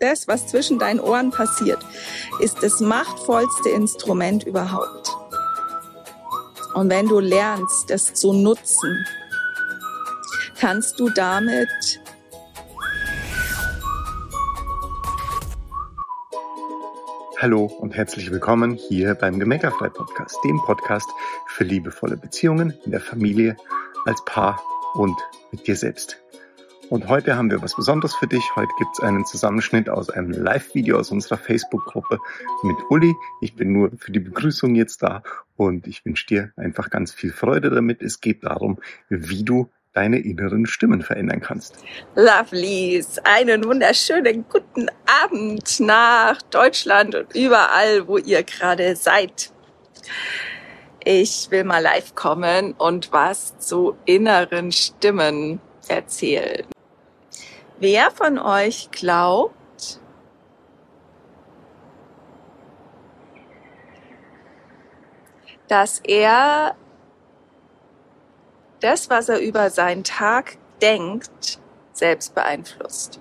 Das, was zwischen deinen Ohren passiert, ist das machtvollste Instrument überhaupt. Und wenn du lernst, das zu nutzen, kannst du damit Hallo und herzlich willkommen hier beim Gemeckerfrei Podcast, dem Podcast für liebevolle Beziehungen in der Familie, als Paar und mit dir selbst. Und heute haben wir was Besonderes für dich. Heute gibt es einen Zusammenschnitt aus einem Live-Video aus unserer Facebook-Gruppe mit Uli. Ich bin nur für die Begrüßung jetzt da und ich wünsche dir einfach ganz viel Freude damit. Es geht darum, wie du deine inneren Stimmen verändern kannst. Lovelies, einen wunderschönen guten Abend nach Deutschland und überall, wo ihr gerade seid. Ich will mal live kommen und was zu inneren Stimmen erzählen. Wer von euch glaubt, dass er das, was er über seinen Tag denkt, selbst beeinflusst?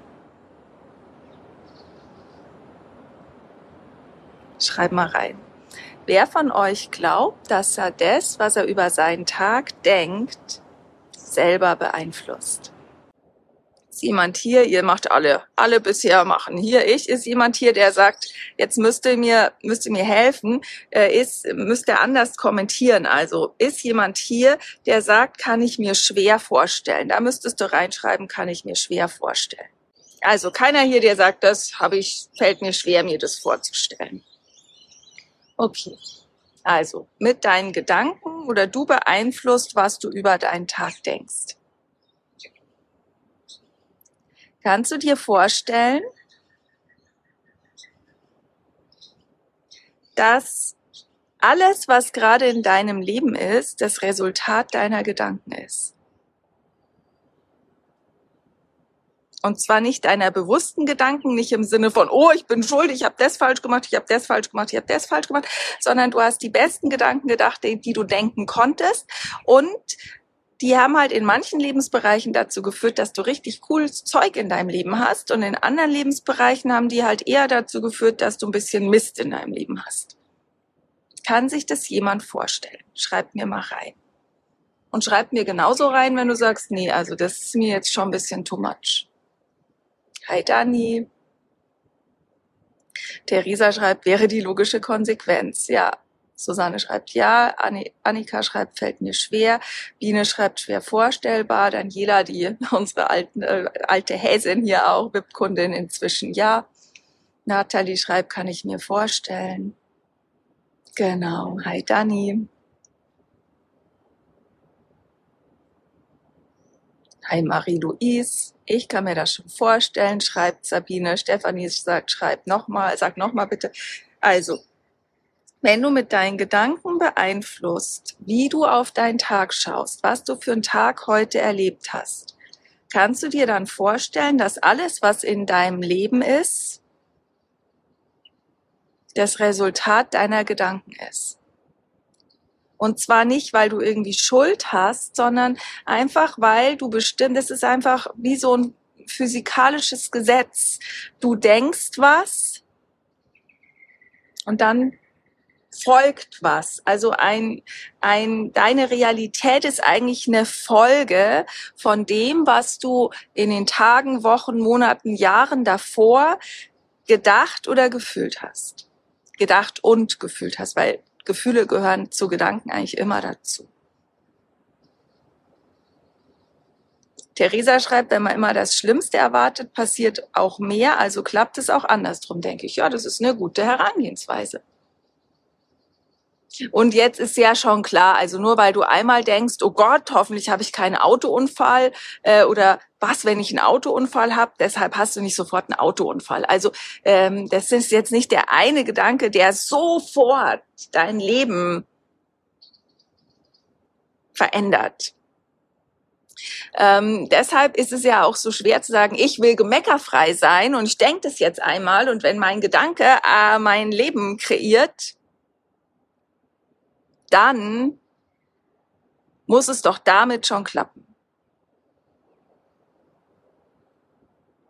Schreib mal rein. Wer von euch glaubt, dass er das, was er über seinen Tag denkt, selber beeinflusst? ist jemand hier, ihr macht alle, alle bisher machen. Hier, ich, ist jemand hier, der sagt, jetzt müsste mir, müsste mir helfen, äh, ist, müsste anders kommentieren. Also, ist jemand hier, der sagt, kann ich mir schwer vorstellen. Da müsstest du reinschreiben, kann ich mir schwer vorstellen. Also, keiner hier, der sagt, das habe ich, fällt mir schwer, mir das vorzustellen. Okay. Also, mit deinen Gedanken oder du beeinflusst, was du über deinen Tag denkst. Kannst du dir vorstellen, dass alles, was gerade in deinem Leben ist, das Resultat deiner Gedanken ist? Und zwar nicht deiner bewussten Gedanken, nicht im Sinne von, oh, ich bin schuld, ich habe das falsch gemacht, ich habe das falsch gemacht, ich habe das falsch gemacht, sondern du hast die besten Gedanken gedacht, die, die du denken konntest. Und die haben halt in manchen Lebensbereichen dazu geführt, dass du richtig cooles Zeug in deinem Leben hast und in anderen Lebensbereichen haben die halt eher dazu geführt, dass du ein bisschen Mist in deinem Leben hast. Kann sich das jemand vorstellen? Schreib mir mal rein. Und schreib mir genauso rein, wenn du sagst, nee, also das ist mir jetzt schon ein bisschen too much. Hi Dani. Theresa schreibt, wäre die logische Konsequenz. Ja, Susanne schreibt ja, Annika schreibt, fällt mir schwer, Biene schreibt, schwer vorstellbar, Daniela, die unsere alten, äh, alte Häsin hier auch, VIP-Kundin inzwischen ja. Nathalie schreibt, kann ich mir vorstellen. Genau, hi Dani. Hi Marie-Louise, ich kann mir das schon vorstellen, schreibt Sabine. Stefanie sagt, schreibt nochmal, sag nochmal bitte. Also, wenn du mit deinen Gedanken beeinflusst, wie du auf deinen Tag schaust, was du für einen Tag heute erlebt hast, kannst du dir dann vorstellen, dass alles, was in deinem Leben ist, das Resultat deiner Gedanken ist. Und zwar nicht, weil du irgendwie Schuld hast, sondern einfach, weil du bestimmt, es ist einfach wie so ein physikalisches Gesetz. Du denkst was und dann folgt was. Also ein, ein, deine Realität ist eigentlich eine Folge von dem, was du in den Tagen, Wochen, Monaten, Jahren davor gedacht oder gefühlt hast. Gedacht und gefühlt hast, weil Gefühle gehören zu Gedanken eigentlich immer dazu. Theresa schreibt, wenn man immer das Schlimmste erwartet, passiert auch mehr, also klappt es auch andersrum, denke ich. Ja, das ist eine gute Herangehensweise. Und jetzt ist ja schon klar, also nur weil du einmal denkst, oh Gott, hoffentlich habe ich keinen Autounfall äh, oder was, wenn ich einen Autounfall habe, deshalb hast du nicht sofort einen Autounfall. Also ähm, das ist jetzt nicht der eine Gedanke, der sofort dein Leben verändert. Ähm, deshalb ist es ja auch so schwer zu sagen, ich will gemeckerfrei sein und ich denke das jetzt einmal und wenn mein Gedanke äh, mein Leben kreiert, dann muss es doch damit schon klappen.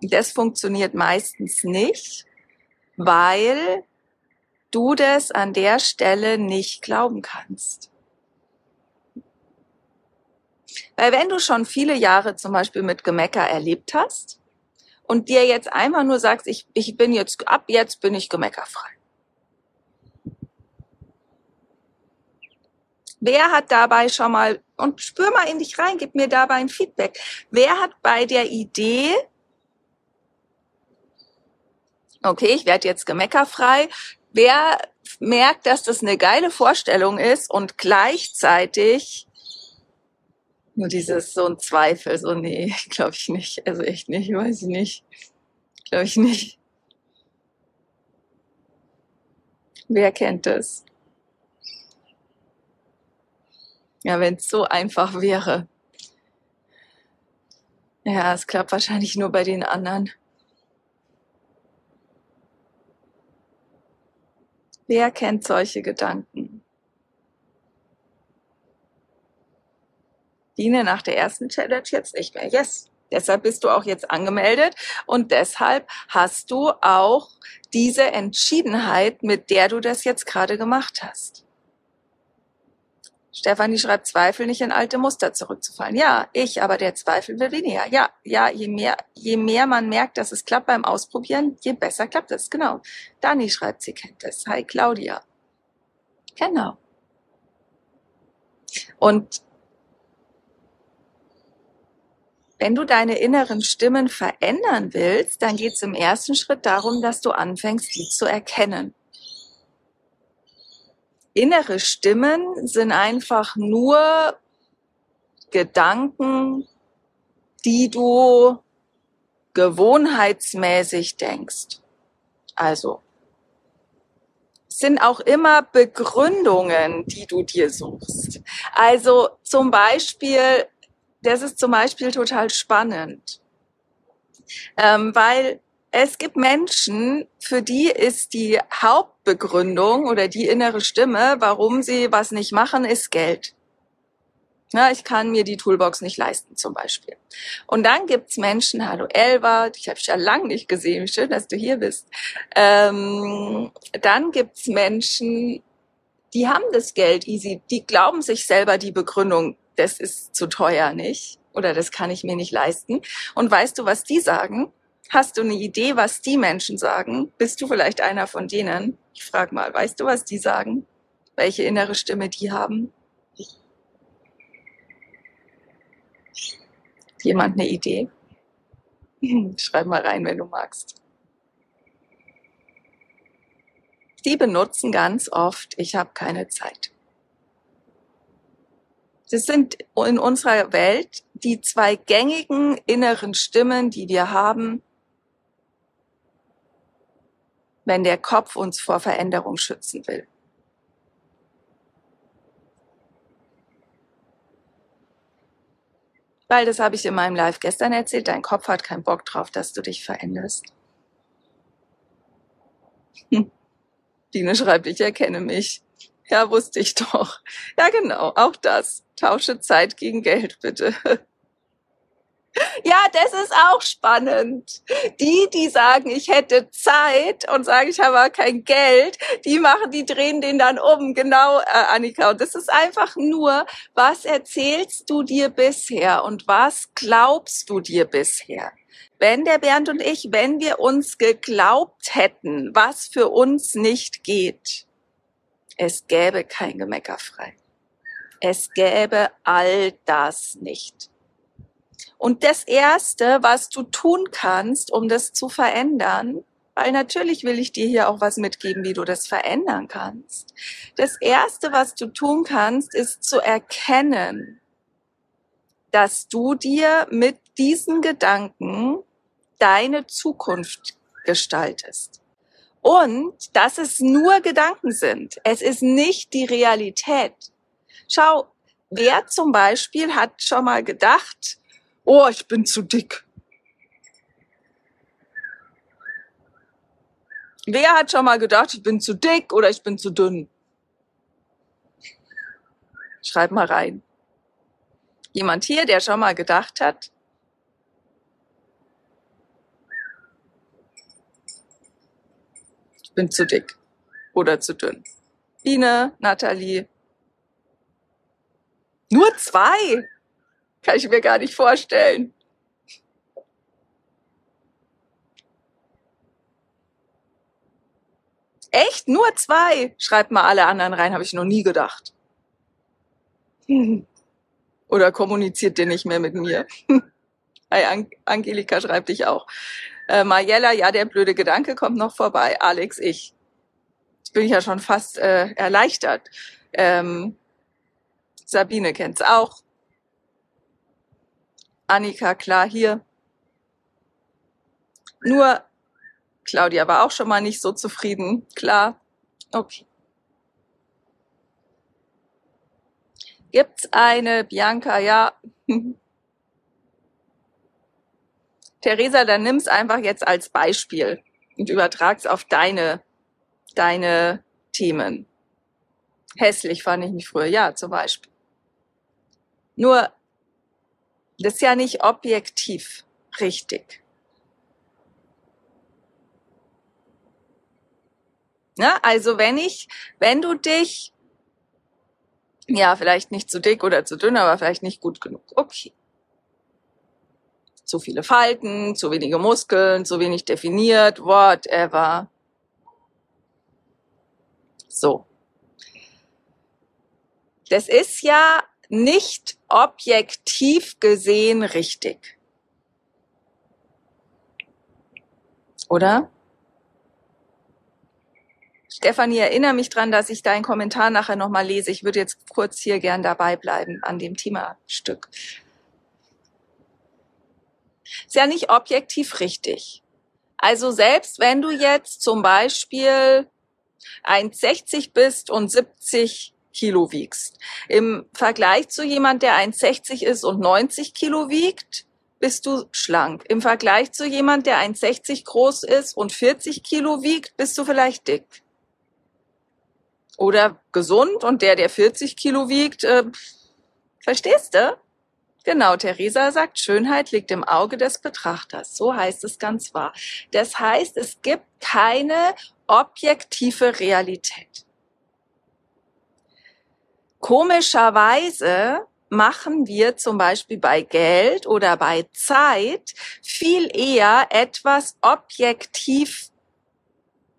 Das funktioniert meistens nicht, weil du das an der Stelle nicht glauben kannst. Weil wenn du schon viele Jahre zum Beispiel mit Gemecker erlebt hast und dir jetzt einfach nur sagst, ich, ich bin jetzt, ab jetzt bin ich gemeckerfrei. Wer hat dabei schon mal, und spür mal in dich rein, gib mir dabei ein Feedback. Wer hat bei der Idee, okay, ich werde jetzt gemeckerfrei, wer merkt, dass das eine geile Vorstellung ist und gleichzeitig nur dieses so ein Zweifel, so nee, glaube ich nicht, also echt nicht, weiß ich nicht, glaube ich nicht. Wer kennt das? Ja, wenn es so einfach wäre. Ja, es klappt wahrscheinlich nur bei den anderen. Wer kennt solche Gedanken? Diene nach der ersten Challenge jetzt nicht mehr. Yes. Deshalb bist du auch jetzt angemeldet und deshalb hast du auch diese Entschiedenheit, mit der du das jetzt gerade gemacht hast. Stefanie schreibt, Zweifel nicht in alte Muster zurückzufallen. Ja, ich, aber der Zweifel will weniger. Ja, ja, je mehr, je mehr man merkt, dass es klappt beim Ausprobieren, je besser klappt es. Genau. Dani schreibt, sie kennt es. Hi, Claudia. Genau. Und wenn du deine inneren Stimmen verändern willst, dann geht es im ersten Schritt darum, dass du anfängst, die zu erkennen innere Stimmen sind einfach nur Gedanken, die du gewohnheitsmäßig denkst. Also sind auch immer Begründungen, die du dir suchst. Also zum Beispiel, das ist zum Beispiel total spannend, ähm, weil es gibt Menschen, für die ist die Hauptbegründung oder die innere Stimme, warum sie was nicht machen, ist Geld. Ja, ich kann mir die Toolbox nicht leisten zum Beispiel. Und dann gibt's Menschen, hallo Elva, ich habe dich ja lang nicht gesehen, schön, dass du hier bist. Ähm, dann gibt's Menschen, die haben das Geld easy, die glauben sich selber die Begründung, das ist zu teuer nicht oder das kann ich mir nicht leisten. Und weißt du, was die sagen? Hast du eine Idee, was die Menschen sagen? Bist du vielleicht einer von denen? Ich frage mal, weißt du, was die sagen? Welche innere Stimme die haben? Jemand eine Idee? Schreib mal rein, wenn du magst. Die benutzen ganz oft, ich habe keine Zeit. Das sind in unserer Welt die zwei gängigen inneren Stimmen, die wir haben, wenn der Kopf uns vor Veränderung schützen will. Weil das habe ich in meinem Live gestern erzählt, dein Kopf hat keinen Bock drauf, dass du dich veränderst. Hm. Dine schreibt, ich erkenne mich. Ja, wusste ich doch. Ja, genau, auch das. Tausche Zeit gegen Geld, bitte. Ja, das ist auch spannend. Die, die sagen, ich hätte Zeit und sagen, ich habe kein Geld, die machen, die drehen den dann um. Genau, äh, Annika. Und das ist einfach nur, was erzählst du dir bisher und was glaubst du dir bisher? Wenn der Bernd und ich, wenn wir uns geglaubt hätten, was für uns nicht geht, es gäbe kein Gemecker frei. Es gäbe all das nicht. Und das Erste, was du tun kannst, um das zu verändern, weil natürlich will ich dir hier auch was mitgeben, wie du das verändern kannst. Das Erste, was du tun kannst, ist zu erkennen, dass du dir mit diesen Gedanken deine Zukunft gestaltest. Und dass es nur Gedanken sind. Es ist nicht die Realität. Schau, wer zum Beispiel hat schon mal gedacht, oh, ich bin zu dick. Wer hat schon mal gedacht, ich bin zu dick oder ich bin zu dünn? Schreib mal rein. Jemand hier, der schon mal gedacht hat, ich bin zu dick oder zu dünn. Biene, Nathalie. Nur zwei. Kann ich mir gar nicht vorstellen. Echt? Nur zwei? Schreibt mal alle anderen rein, habe ich noch nie gedacht. Oder kommuniziert ihr nicht mehr mit mir? An Angelika schreibt dich auch. Äh, Mariella, ja, der blöde Gedanke kommt noch vorbei. Alex, ich. Jetzt bin ich ja schon fast äh, erleichtert. Ähm, Sabine kennt's auch. Annika, klar, hier. Nur Claudia war auch schon mal nicht so zufrieden. Klar. Okay. Gibt's eine Bianca? Ja. Theresa, dann nimm's einfach jetzt als Beispiel und übertrag's auf deine, deine Themen. Hässlich fand ich mich früher, ja, zum Beispiel. Nur, das ist ja nicht objektiv richtig. Ja, also wenn ich, wenn du dich, ja, vielleicht nicht zu dick oder zu dünn, aber vielleicht nicht gut genug. Okay zu viele Falten, zu wenige Muskeln, zu wenig definiert, whatever. So. Das ist ja nicht objektiv gesehen richtig. Oder? Stefanie, erinnere mich dran, dass ich deinen Kommentar nachher nochmal lese. Ich würde jetzt kurz hier gern dabei bleiben an dem Themastück. Ist ja nicht objektiv richtig. Also selbst wenn du jetzt zum Beispiel 1,60 bist und 70 Kilo wiegst, im Vergleich zu jemand, der 1,60 ist und 90 Kilo wiegt, bist du schlank. Im Vergleich zu jemand, der 1,60 groß ist und 40 Kilo wiegt, bist du vielleicht dick. Oder gesund und der, der 40 Kilo wiegt, äh, verstehst du? Genau, Theresa sagt, Schönheit liegt im Auge des Betrachters. So heißt es ganz wahr. Das heißt, es gibt keine objektive Realität. Komischerweise machen wir zum Beispiel bei Geld oder bei Zeit viel eher etwas objektiv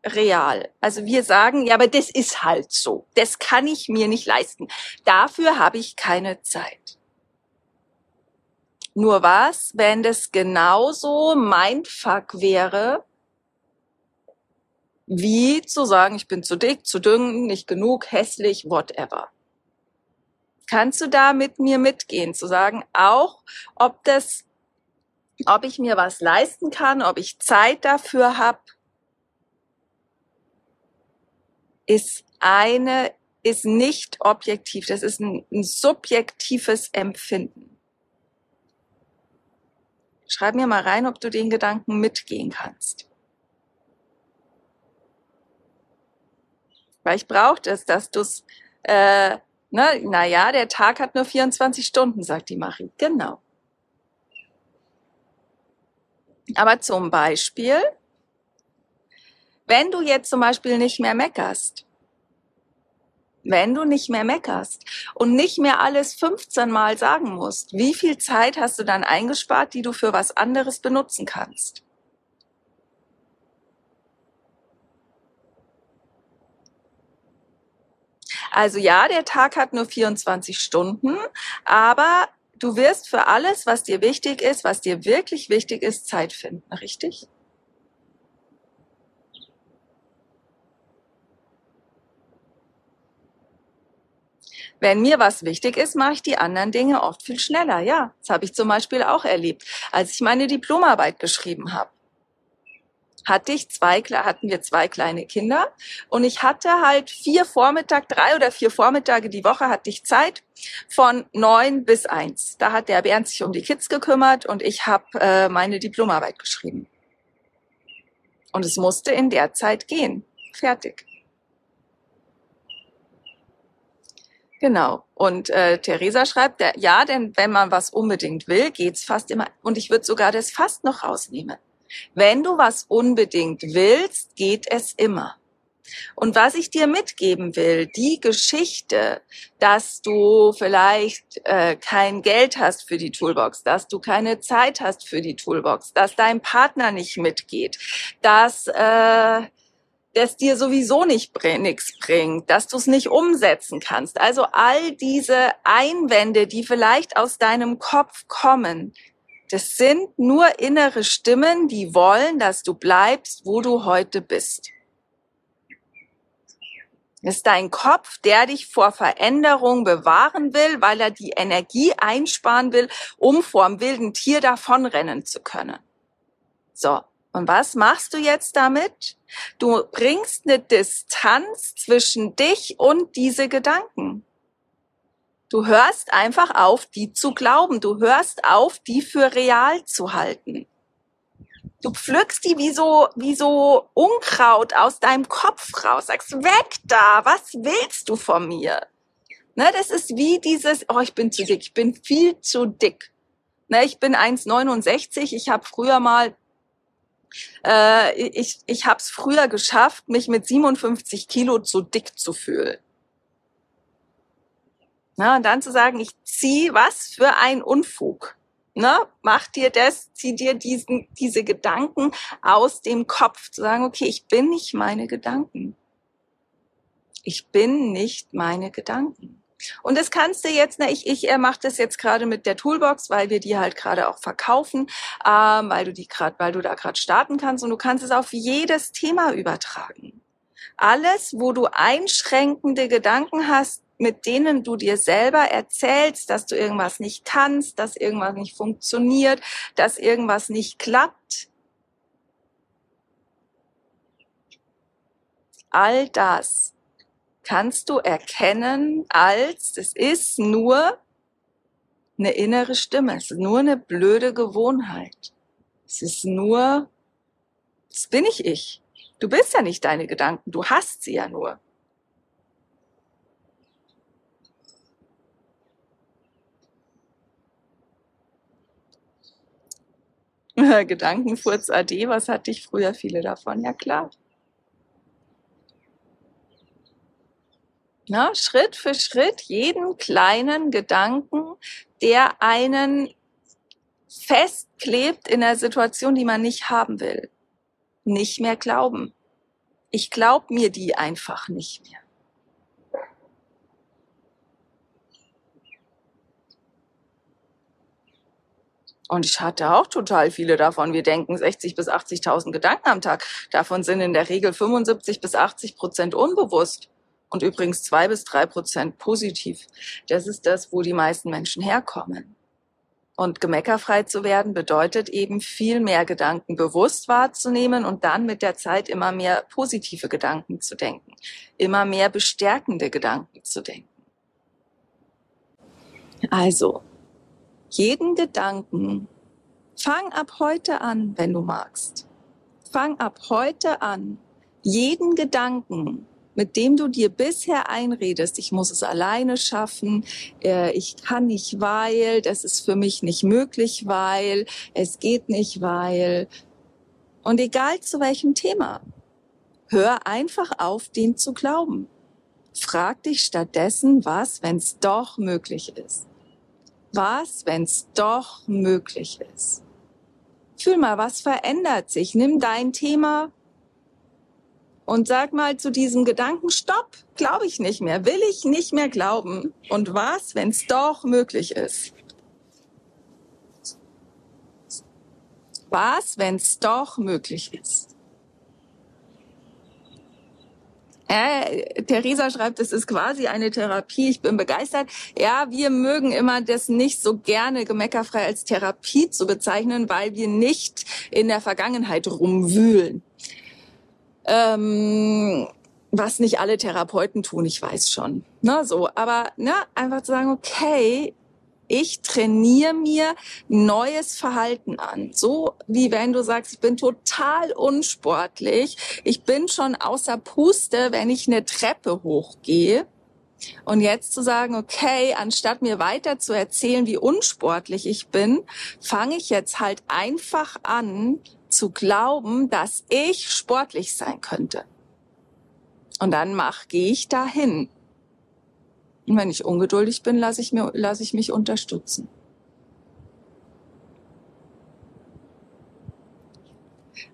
real. Also wir sagen, ja, aber das ist halt so. Das kann ich mir nicht leisten. Dafür habe ich keine Zeit. Nur was, wenn das genauso Mindfuck wäre, wie zu sagen, ich bin zu dick, zu dünn, nicht genug, hässlich, whatever. Kannst du da mit mir mitgehen, zu sagen, auch ob das, ob ich mir was leisten kann, ob ich Zeit dafür habe, ist eine, ist nicht objektiv, das ist ein, ein subjektives Empfinden. Schreib mir mal rein, ob du den Gedanken mitgehen kannst. Weil ich brauche das, dass du es, äh, ne, naja, der Tag hat nur 24 Stunden, sagt die Marie. Genau. Aber zum Beispiel, wenn du jetzt zum Beispiel nicht mehr meckerst, wenn du nicht mehr meckerst und nicht mehr alles 15 Mal sagen musst, wie viel Zeit hast du dann eingespart, die du für was anderes benutzen kannst? Also ja, der Tag hat nur 24 Stunden, aber du wirst für alles, was dir wichtig ist, was dir wirklich wichtig ist, Zeit finden, richtig? Wenn mir was wichtig ist, mache ich die anderen Dinge oft viel schneller. Ja, das habe ich zum Beispiel auch erlebt, als ich meine Diplomarbeit geschrieben habe. Hatte ich zwei, hatten wir zwei kleine Kinder und ich hatte halt vier Vormittag, drei oder vier Vormittage die Woche hatte ich Zeit von neun bis eins. Da hat der Bernd sich um die Kids gekümmert und ich habe äh, meine Diplomarbeit geschrieben. Und es musste in der Zeit gehen. Fertig. Genau. Und äh, Theresa schreibt, der, ja, denn wenn man was unbedingt will, geht's fast immer. Und ich würde sogar das fast noch rausnehmen. Wenn du was unbedingt willst, geht es immer. Und was ich dir mitgeben will, die Geschichte, dass du vielleicht äh, kein Geld hast für die Toolbox, dass du keine Zeit hast für die Toolbox, dass dein Partner nicht mitgeht, dass äh, das dir sowieso nicht bring, nichts bringt, dass du es nicht umsetzen kannst. Also all diese Einwände, die vielleicht aus deinem Kopf kommen, das sind nur innere Stimmen, die wollen, dass du bleibst, wo du heute bist. Es ist dein Kopf, der dich vor Veränderung bewahren will, weil er die Energie einsparen will, um vor dem wilden Tier davonrennen zu können. So. Und was machst du jetzt damit? Du bringst eine Distanz zwischen dich und diese Gedanken. Du hörst einfach auf, die zu glauben. Du hörst auf, die für real zu halten. Du pflückst die wie so, wie so Unkraut aus deinem Kopf raus. Sagst, weg da, was willst du von mir? Ne, das ist wie dieses, oh, ich bin zu dick, ich bin viel zu dick. Ne, ich bin 1,69, ich habe früher mal, äh, ich, ich habe es früher geschafft, mich mit 57 Kilo zu dick zu fühlen. Na, und dann zu sagen, ich zieh was für ein Unfug ne, mach dir das, zieh dir diesen, diese Gedanken aus dem Kopf, zu sagen, okay, ich bin nicht meine Gedanken. Ich bin nicht meine Gedanken. Und das kannst du jetzt, ne, ich, ich er macht das jetzt gerade mit der Toolbox, weil wir die halt gerade auch verkaufen, ähm, weil du die gerade, weil du da gerade starten kannst und du kannst es auf jedes Thema übertragen. Alles, wo du einschränkende Gedanken hast, mit denen du dir selber erzählst, dass du irgendwas nicht kannst, dass irgendwas nicht funktioniert, dass irgendwas nicht klappt. All das kannst du erkennen als, es ist nur eine innere Stimme, es ist nur eine blöde Gewohnheit. Es ist nur, das bin ich ich. Du bist ja nicht deine Gedanken, du hast sie ja nur. Gedankenfurz AD, was hatte ich früher viele davon? Ja klar. Na, Schritt für Schritt jeden kleinen Gedanken, der einen festklebt in einer Situation, die man nicht haben will, nicht mehr glauben. Ich glaube mir die einfach nicht mehr. Und ich hatte auch total viele davon. Wir denken 60 bis 80.000 Gedanken am Tag. Davon sind in der Regel 75 bis 80 Prozent unbewusst. Und übrigens zwei bis drei Prozent positiv. Das ist das, wo die meisten Menschen herkommen. Und gemeckerfrei zu werden bedeutet eben viel mehr Gedanken bewusst wahrzunehmen und dann mit der Zeit immer mehr positive Gedanken zu denken, immer mehr bestärkende Gedanken zu denken. Also, jeden Gedanken. Fang ab heute an, wenn du magst. Fang ab heute an, jeden Gedanken, mit dem du dir bisher einredest, ich muss es alleine schaffen, äh, ich kann nicht, weil, das ist für mich nicht möglich, weil, es geht nicht, weil. Und egal zu welchem Thema, hör einfach auf, den zu glauben. Frag dich stattdessen, was, wenn es doch möglich ist. Was, wenn es doch möglich ist? Fühl mal, was verändert sich? Nimm dein Thema und sag mal zu diesem Gedanken, stopp, glaube ich nicht mehr, will ich nicht mehr glauben. Und was, wenn es doch möglich ist? Was, wenn es doch möglich ist? Äh, Theresa schreibt, es ist quasi eine Therapie. Ich bin begeistert. Ja, wir mögen immer das nicht so gerne gemeckerfrei als Therapie zu bezeichnen, weil wir nicht in der Vergangenheit rumwühlen. Ähm, was nicht alle Therapeuten tun, ich weiß schon. Ne, so, aber ne, einfach zu sagen, okay, ich trainiere mir neues Verhalten an. So wie wenn du sagst, ich bin total unsportlich, ich bin schon außer Puste, wenn ich eine Treppe hochgehe. Und jetzt zu sagen, okay, anstatt mir weiter zu erzählen, wie unsportlich ich bin, fange ich jetzt halt einfach an zu glauben, dass ich sportlich sein könnte. Und dann mach, gehe ich dahin. Und wenn ich ungeduldig bin, lasse ich, mir, ich mich unterstützen.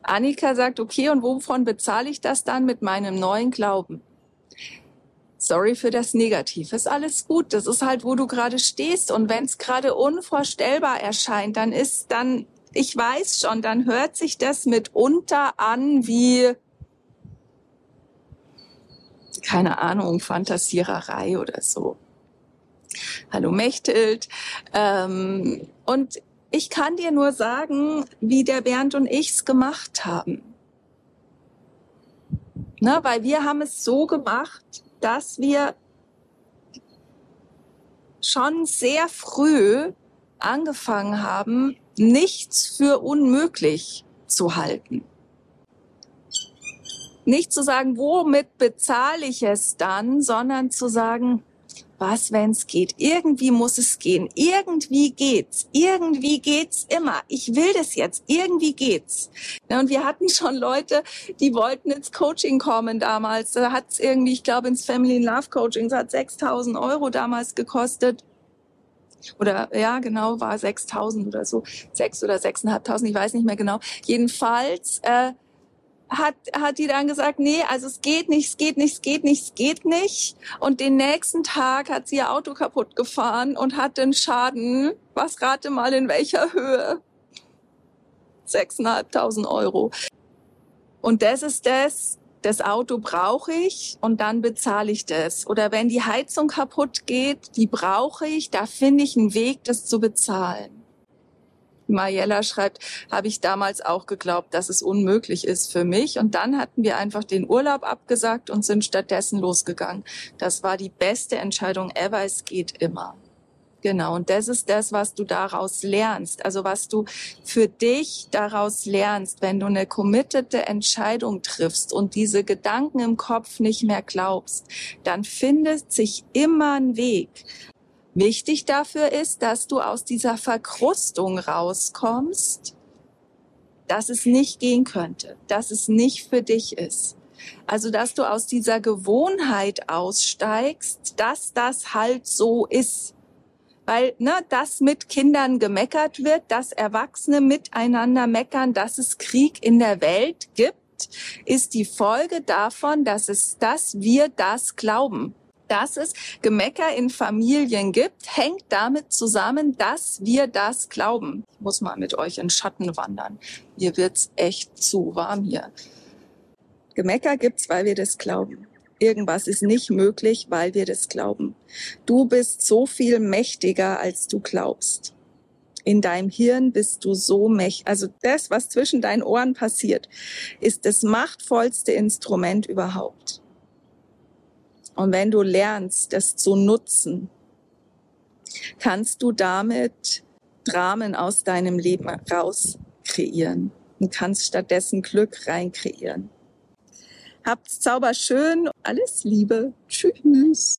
Annika sagt, okay, und wovon bezahle ich das dann mit meinem neuen Glauben? Sorry für das Negativ. Ist alles gut. Das ist halt, wo du gerade stehst. Und wenn es gerade unvorstellbar erscheint, dann ist dann, ich weiß schon, dann hört sich das mitunter an wie, keine Ahnung, Fantasiererei oder so. Hallo Mechthild. Ähm, und ich kann dir nur sagen, wie der Bernd und ich's gemacht haben. Ne, weil wir haben es so gemacht, dass wir schon sehr früh angefangen haben, nichts für unmöglich zu halten. Nicht zu sagen, womit bezahle ich es dann, sondern zu sagen, was, wenn es geht? Irgendwie muss es gehen. Irgendwie geht's. Irgendwie geht's immer. Ich will das jetzt. Irgendwie geht's. und wir hatten schon Leute, die wollten ins Coaching kommen damals. Da hat es irgendwie, ich glaube, ins Family Love Coaching, das hat 6000 Euro damals gekostet oder ja genau war 6.000 oder so sechs oder sechseinhalbtausend ich weiß nicht mehr genau jedenfalls äh, hat, hat die dann gesagt, nee, also es geht nicht, es geht nicht, es geht nicht, es geht nicht. Und den nächsten Tag hat sie ihr Auto kaputt gefahren und hat den Schaden, was rate mal in welcher Höhe? 6.500 Euro. Und das ist das, das Auto brauche ich und dann bezahle ich das. Oder wenn die Heizung kaputt geht, die brauche ich, da finde ich einen Weg, das zu bezahlen. Mariella schreibt, habe ich damals auch geglaubt, dass es unmöglich ist für mich. Und dann hatten wir einfach den Urlaub abgesagt und sind stattdessen losgegangen. Das war die beste Entscheidung ever. Es geht immer. Genau, und das ist das, was du daraus lernst. Also was du für dich daraus lernst, wenn du eine committete Entscheidung triffst und diese Gedanken im Kopf nicht mehr glaubst, dann findet sich immer ein Weg. Wichtig dafür ist, dass du aus dieser Verkrustung rauskommst, dass es nicht gehen könnte, dass es nicht für dich ist. Also, dass du aus dieser Gewohnheit aussteigst, dass das halt so ist. Weil, ne, dass mit Kindern gemeckert wird, dass Erwachsene miteinander meckern, dass es Krieg in der Welt gibt, ist die Folge davon, dass es, dass wir das glauben dass es Gemecker in Familien gibt, hängt damit zusammen, dass wir das glauben. Ich muss mal mit euch in Schatten wandern. Mir wird's echt zu warm hier. Gemecker gibt's, weil wir das glauben. Irgendwas ist nicht möglich, weil wir das glauben. Du bist so viel mächtiger, als du glaubst. In deinem Hirn bist du so mächtig. Also das, was zwischen deinen Ohren passiert, ist das machtvollste Instrument überhaupt. Und wenn du lernst, das zu nutzen, kannst du damit Dramen aus deinem Leben raus kreieren und kannst stattdessen Glück rein kreieren. Habt's zauberschön. Alles Liebe. Tschüss.